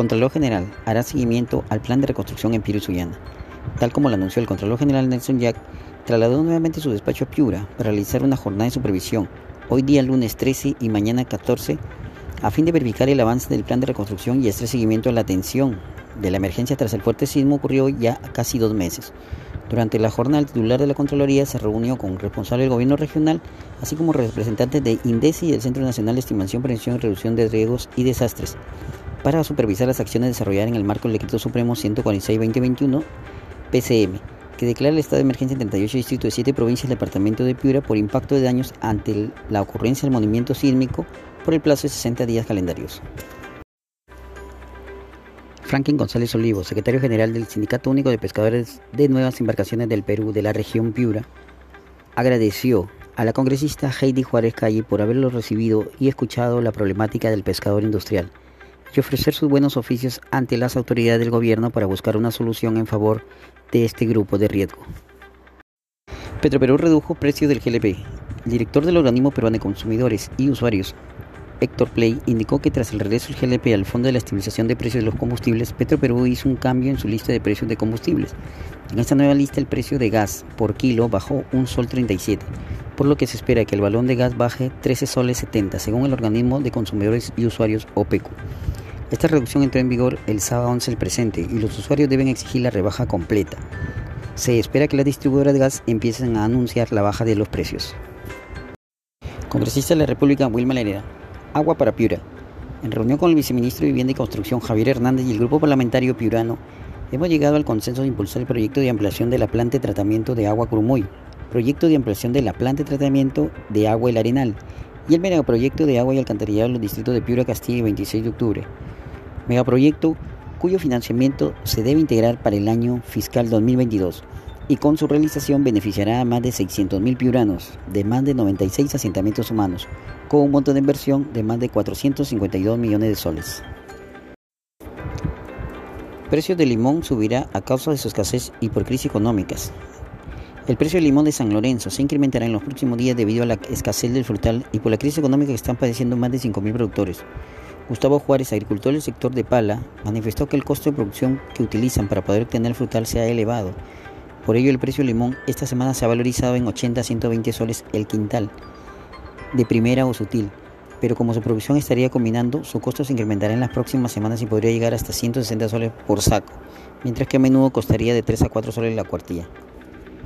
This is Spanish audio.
Contralor General hará seguimiento al plan de reconstrucción en Piura y Sullana. Tal como lo anunció el Contralor General Nelson Jack, trasladó nuevamente su despacho a Piura para realizar una jornada de supervisión, hoy día lunes 13 y mañana 14, a fin de verificar el avance del plan de reconstrucción y hacer seguimiento a la atención de la emergencia tras el fuerte sismo ocurrió ya casi dos meses. Durante la jornada, el titular de la Contraloría se reunió con responsables del gobierno regional, así como representantes de INDECI y del Centro Nacional de Estimación, Prevención y Reducción de Riesgos y Desastres, para supervisar las acciones desarrolladas en el marco del Decreto Supremo 146-2021 PCM, que declara el estado de emergencia en 38 distritos de 7 provincias del departamento de Piura por impacto de daños ante la ocurrencia del movimiento sísmico por el plazo de 60 días calendarios. Franklin González Olivo, secretario general del Sindicato Único de Pescadores de Nuevas Embarcaciones del Perú de la región Piura, agradeció a la congresista Heidi Juárez Calle por haberlo recibido y escuchado la problemática del pescador industrial y ofrecer sus buenos oficios ante las autoridades del gobierno para buscar una solución en favor de este grupo de riesgo. Petroperú redujo precio del GLP. El director del organismo peruano de consumidores y usuarios Héctor Play indicó que tras el regreso del GLP al Fondo de la Estabilización de Precios de los Combustibles, Petroperú hizo un cambio en su lista de precios de combustibles. En esta nueva lista el precio de gas por kilo bajó un sol 37, por lo que se espera que el balón de gas baje 13 soles 70, según el organismo de consumidores y usuarios OPECO. Esta reducción entró en vigor el sábado 11 del presente y los usuarios deben exigir la rebaja completa. Se espera que las distribuidoras de gas empiecen a anunciar la baja de los precios. Congresista de la República, Wilma Lerera, Agua para Piura. En reunión con el viceministro de Vivienda y Construcción Javier Hernández y el grupo parlamentario piurano, hemos llegado al consenso de impulsar el proyecto de ampliación de la planta de tratamiento de agua Curumoy, proyecto de ampliación de la planta de tratamiento de agua El Arenal y el megaproyecto de agua y alcantarillado en los distritos de Piura, Castilla y 26 de octubre. Megaproyecto cuyo financiamiento se debe integrar para el año fiscal 2022 y con su realización beneficiará a más de 600.000 piuranos de más de 96 asentamientos humanos, con un monto de inversión de más de 452 millones de soles. Precio del limón subirá a causa de su escasez y por crisis económicas. El precio del limón de San Lorenzo se incrementará en los próximos días debido a la escasez del frutal y por la crisis económica que están padeciendo más de 5.000 productores. Gustavo Juárez, agricultor del sector de Pala, manifestó que el costo de producción que utilizan para poder obtener el frutal se ha elevado por ello, el precio del limón esta semana se ha valorizado en 80 a 120 soles el quintal, de primera o sutil, pero como su producción estaría combinando, su costo se incrementará en las próximas semanas y podría llegar hasta 160 soles por saco, mientras que a menudo costaría de 3 a 4 soles la cuartilla.